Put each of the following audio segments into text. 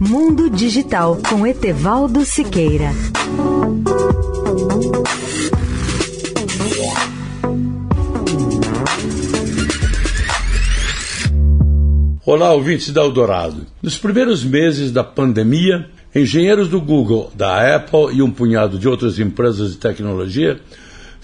Mundo Digital com Etevaldo Siqueira. Olá, ouvintes da Eldorado. Nos primeiros meses da pandemia, engenheiros do Google, da Apple e um punhado de outras empresas de tecnologia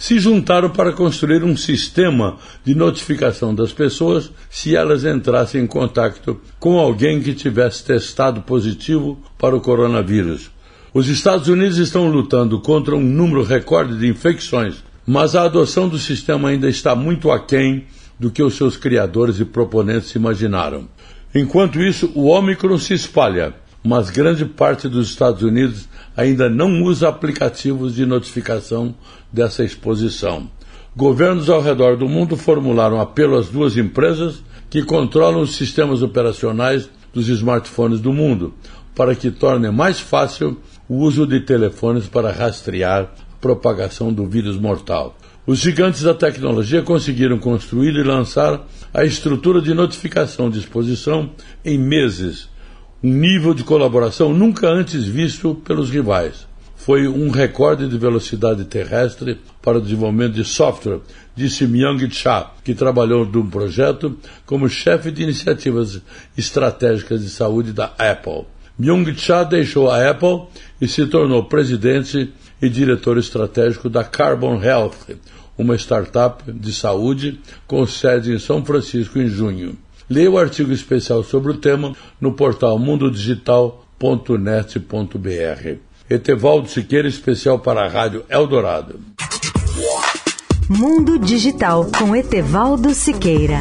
se juntaram para construir um sistema de notificação das pessoas se elas entrassem em contato com alguém que tivesse testado positivo para o coronavírus. Os Estados Unidos estão lutando contra um número recorde de infecções, mas a adoção do sistema ainda está muito aquém do que os seus criadores e proponentes imaginaram. Enquanto isso, o Ômicron se espalha, mas grande parte dos Estados Unidos ainda não usa aplicativos de notificação dessa exposição. Governos ao redor do mundo formularam apelo às duas empresas que controlam os sistemas operacionais dos smartphones do mundo, para que tornem mais fácil o uso de telefones para rastrear a propagação do vírus mortal. Os gigantes da tecnologia conseguiram construir e lançar a estrutura de notificação de exposição em meses, um nível de colaboração nunca antes visto pelos rivais. Foi um recorde de velocidade terrestre para o desenvolvimento de software, disse Myung Cha, que trabalhou num projeto como chefe de iniciativas estratégicas de saúde da Apple. Myung Cha deixou a Apple e se tornou presidente e diretor estratégico da Carbon Health, uma startup de saúde com sede em São Francisco em junho. Leia o artigo especial sobre o tema no portal mundodigital.net.br. Etevaldo Siqueira, especial para a Rádio Eldorado. Mundo Digital com Etevaldo Siqueira.